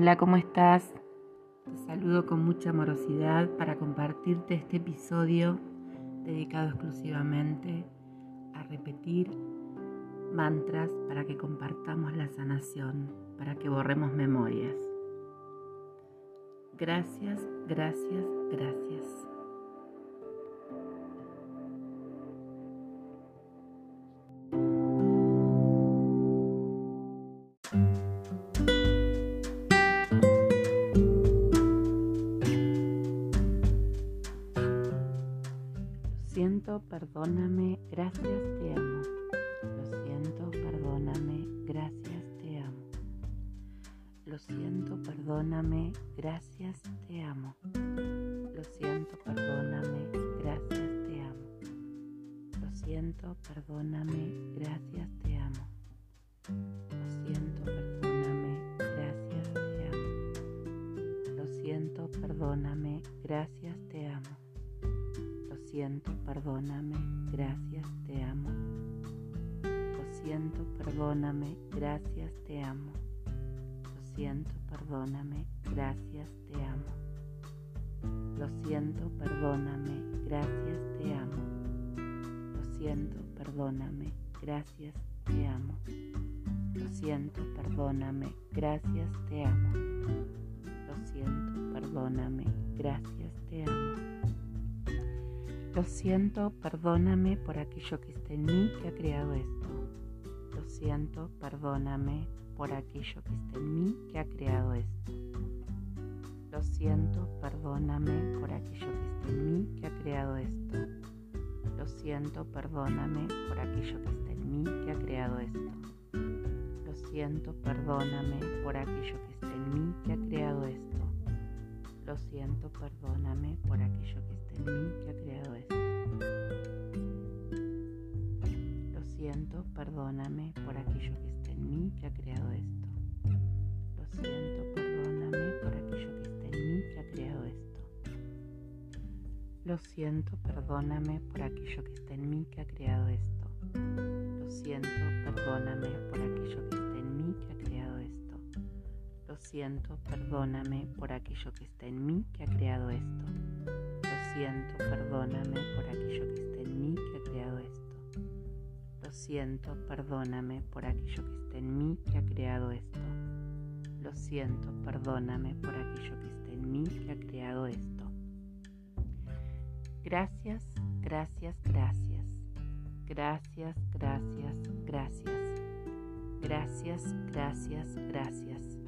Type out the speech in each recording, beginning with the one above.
Hola, ¿cómo estás? Te saludo con mucha amorosidad para compartirte este episodio dedicado exclusivamente a repetir mantras para que compartamos la sanación, para que borremos memorias. Gracias, gracias, gracias. Perdóname, gracias, te amo. Lo siento, perdóname, gracias, te amo. Lo siento, perdóname, gracias, te amo. Lo siento, perdóname, gracias, te amo. Lo siento, perdóname, gracias, te amo. Lo siento, perdóname, gracias, te amo. Lo siento, perdóname, gracias, siento, perdóname, gracias, te amo. Lo siento, perdóname, gracias, te amo. Lo siento, perdóname, gracias, te amo. Lo siento, perdóname, gracias, te amo. Lo siento, perdóname, gracias, te amo. Lo siento, perdóname, gracias, te amo. Lo siento, perdóname, gracias, te amo. Lo siento, perdóname por aquello que está en mí que ha creado esto. Lo siento, perdóname por aquello que está en mí que ha creado esto. Lo siento, perdóname por aquello que está en mí que ha creado esto. Lo siento, perdóname por aquello que está en mí que ha creado esto. Lo siento, perdóname por aquello que está en mí que ha creado esto. Lo siento, perdóname por aquello que está en mí que ha creado esto. Lo siento, perdóname por aquello que está en mí que ha creado esto. Lo siento, perdóname por aquello que está en mí que ha creado esto. Lo siento, perdóname por aquello que está en mí que ha creado esto. Lo siento, perdóname por aquello que siento, perdóname por aquello que está en mí que ha creado esto. Lo siento, perdóname por aquello que está en mí que ha creado esto. Lo siento, perdóname por aquello que está en mí que ha creado esto. Lo siento, perdóname por aquello que está en mí que ha creado esto. Gracias, gracias, gracias. Gracias, gracias, gracias. Gracias, gracias, gracias.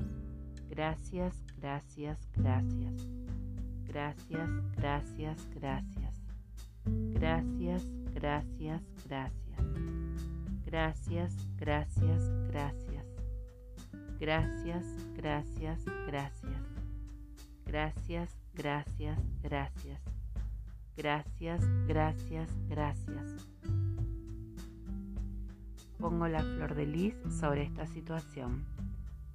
Gracias, gracias, gracias. Gracias, gracias, gracias. Gracias, gracias, gracias. Gracias, gracias, gracias. Gracias, gracias, gracias. Gracias, gracias, gracias. Gracias, gracias, gracias. Pongo la flor de lis sobre esta situación.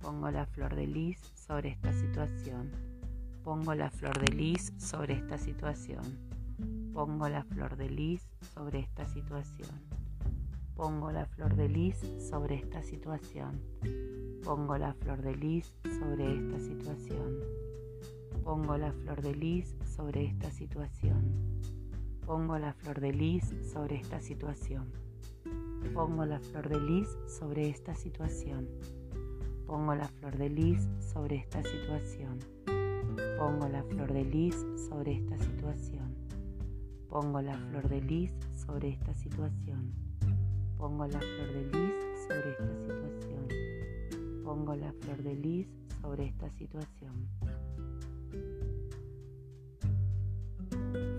Pongo la flor de lis sobre esta situación. Pongo la flor de lis sobre esta situación. Pongo la flor de lis sobre esta situación. Pongo la flor de lis sobre esta situación. Pongo la flor de lis sobre esta situación. Pongo la flor de lis sobre esta situación. Pongo la flor de lis sobre esta situación. Pongo la flor de lis sobre esta situación. Pongo la flor de lis sobre esta situación. Pongo la flor de lis sobre esta situación. Pongo la flor de lis sobre esta situación. Pongo la flor de lis sobre esta situación. Pongo la flor de lis sobre esta situación.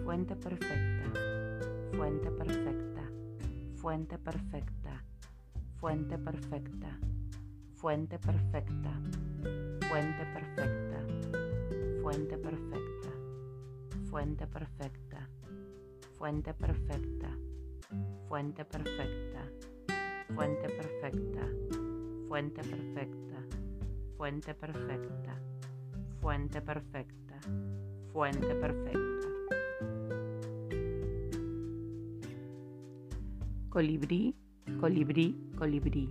Fuente perfecta. Fuente perfecta. Fuente perfecta. Fuente perfecta Fuente perfecta, fuente perfecta, fuente perfecta, fuente perfecta, fuente perfecta, fuente perfecta, fuente perfecta, fuente perfecta, fuente perfecta, fuente perfecta, fuente perfecta. Colibrí, colibrí, colibrí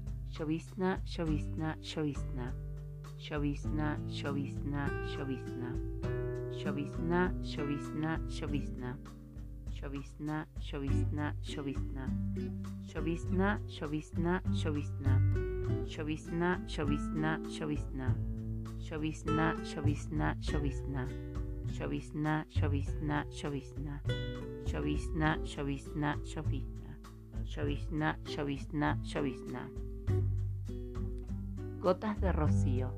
Shavishna, Shavishna, Shavishna. Shavishna, Shavishna, Shavishna. Shavishna, Shavishna, Shavishna. Shavishna, Shavishna, Shavishna. Shavishna, Shavishna, Shavishna. Shavishna, Shavishna, Shavishna. Shavishna, Shavishna, Shavishna. Shavishna, Shavishna, Shavishna. Shavishna, Shavishna, Shavishna. Shavishna, Shavishna, Shavishna. Gotas de rocío,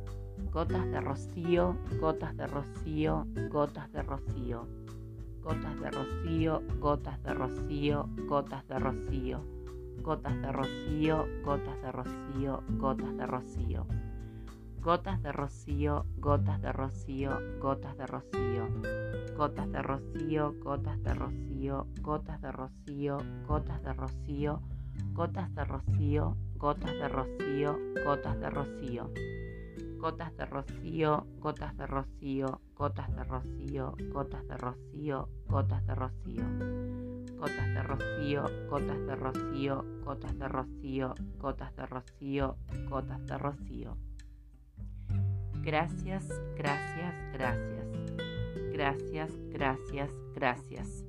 gotas de rocío, gotas de rocío, gotas de rocío. Gotas de rocío, gotas de rocío, gotas de rocío. Gotas de rocío, gotas de rocío, gotas de rocío. Gotas de rocío, gotas de rocío, gotas de rocío. Gotas de rocío, gotas de rocío, gotas de rocío, gotas de rocío, gotas de rocío, gotas de rocío, gotas de rocío. Gotas de rocío, gotas de rocío, gotas de rocío, gotas de rocío, gotas de rocío. Gotas de rocío, gotas de rocío, gotas de rocío, gotas de rocío, gotas de rocío. Gracias, gracias, gracias. Gracias, gracias, gracias.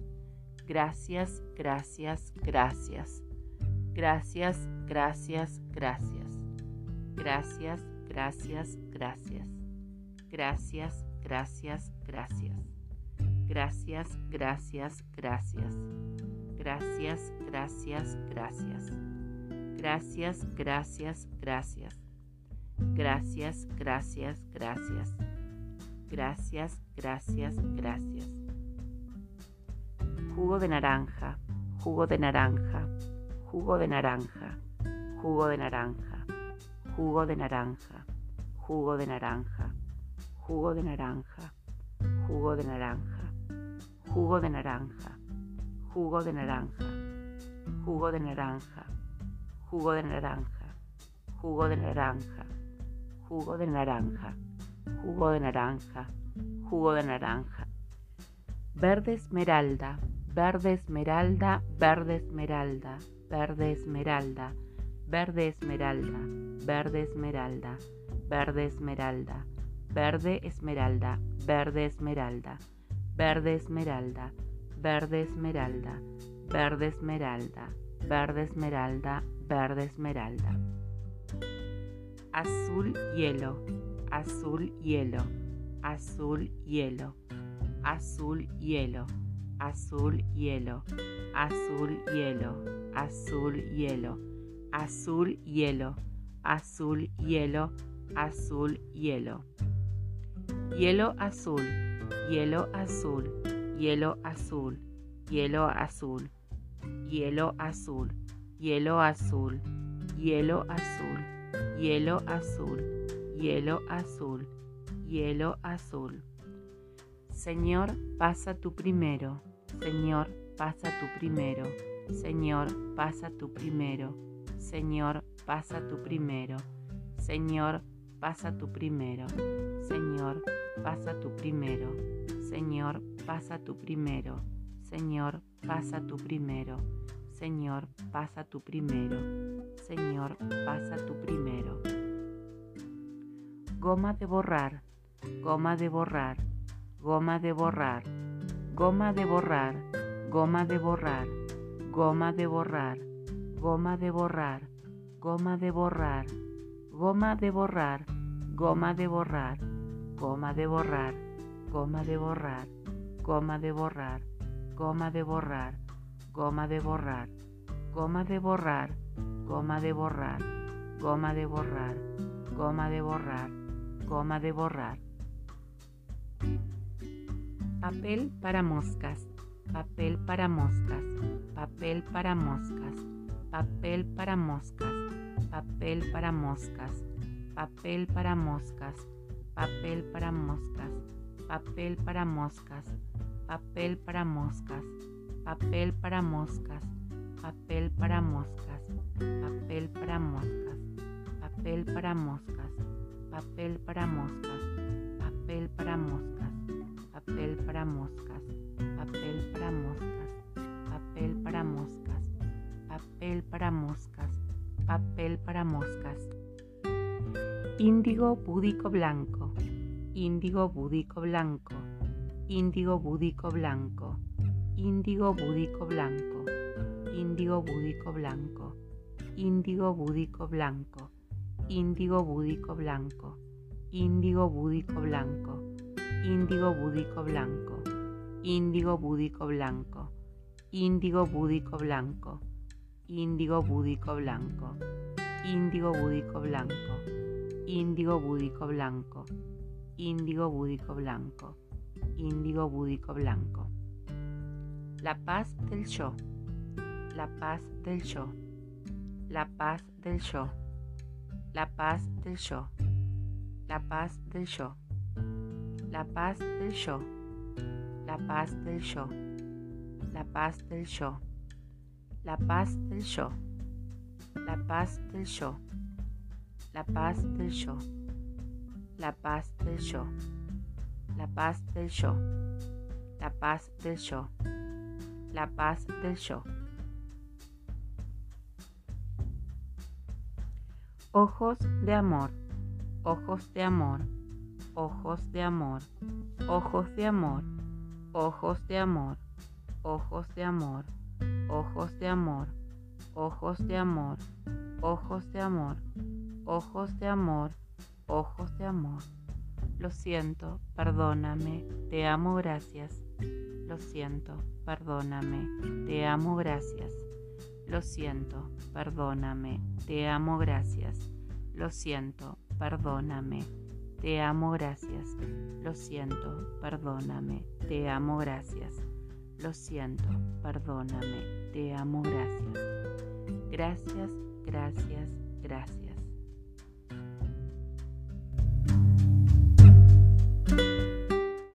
Gracias, gracias, gracias. Gracias, gracias, gracias. Gracias, gracias, gracias. Gracias, gracias, gracias. Gracias, gracias, gracias. Gracias, gracias, gracias. Gracias, gracias, gracias. Gracias, gracias, gracias. Gracias, gracias, gracias. Jugo de naranja, jugo de naranja, jugo de naranja, jugo de naranja, jugo de naranja, jugo de naranja, jugo de naranja, jugo de naranja, jugo de naranja, jugo de naranja, jugo de naranja, jugo de naranja, jugo de naranja jugo de naranja, jugo de naranja, jugo de naranja. Verde esmeralda, verde esmeralda, verde esmeralda, verde esmeralda, verde esmeralda, verde esmeralda, verde esmeralda, verde esmeralda, verde esmeralda, verde esmeralda, verde esmeralda, verde esmeralda, verde esmeralda, verde esmeralda. Azul hielo, azul hielo, azul hielo, azul hielo, azul hielo, azul hielo, azul hielo, azul hielo, azul hielo, azul hielo. Hielo azul, hielo azul, hielo azul, hielo azul, hielo azul, hielo azul, hielo azul hielo azul, hielo azul, hielo azul. Señor, pasa tú primero, Señor, pasa tú primero, Señor, pasa tú primero, Señor, pasa tú primero, Señor, pasa tú primero, Señor, pasa tú primero, Señor, pasa tú primero, Señor, pasa tú primero. Señor, pasa tú primero. Señor, pasa tú primero. Goma de borrar, goma de borrar, goma de borrar, goma de borrar, goma de borrar, goma de borrar, goma de borrar, goma de borrar, goma de borrar, goma de borrar, goma de borrar, goma de borrar, goma de borrar, goma de borrar goma de borrar, goma de borrar, goma de borrar, goma de borrar, goma de borrar, goma de borrar. Papel para moscas, papel para moscas, papel para moscas, papel para moscas, papel para moscas, papel para moscas, papel para moscas, papel para moscas, papel para moscas, papel para moscas, papel para moscas, papel para moscas, papel para moscas, papel para moscas, papel para moscas, papel para moscas, papel para moscas, papel para moscas, papel para moscas, papel para moscas. Índigo búdico blanco, índigo búdico blanco, índigo búdico blanco, índigo búdico blanco, índigo búdico blanco, índigo búdico blanco, índigo búdico blanco, índigo búdico blanco, índigo búdico blanco, índigo búdico blanco, índigo búdico blanco, índigo búdico blanco, índigo búdico blanco, índigo búdico blanco, índigo búdico blanco, índigo búdico blanco. La paz del yo, la paz del yo, la paz del yo, la paz del yo, la paz del yo, la paz del yo, la paz del yo, la paz del yo, la paz del yo, la paz del yo. La paz del yo, la paz del yo, la paz del yo, la paz del yo, la paz del yo. Ojos de amor, ojos de amor, ojos de amor, ojos de amor, ojos de amor, ojos de amor, ojos de amor, ojos de amor, ojos de amor ojos de amor, ojos de amor. Lo siento, perdóname, te amo, gracias. Lo siento, perdóname, te amo, gracias. Lo siento, perdóname, te amo, gracias. Lo siento, perdóname, te amo, gracias. Lo siento, perdóname, te amo, gracias. Lo siento, perdóname, te amo, gracias. Gracias, gracias, gracias.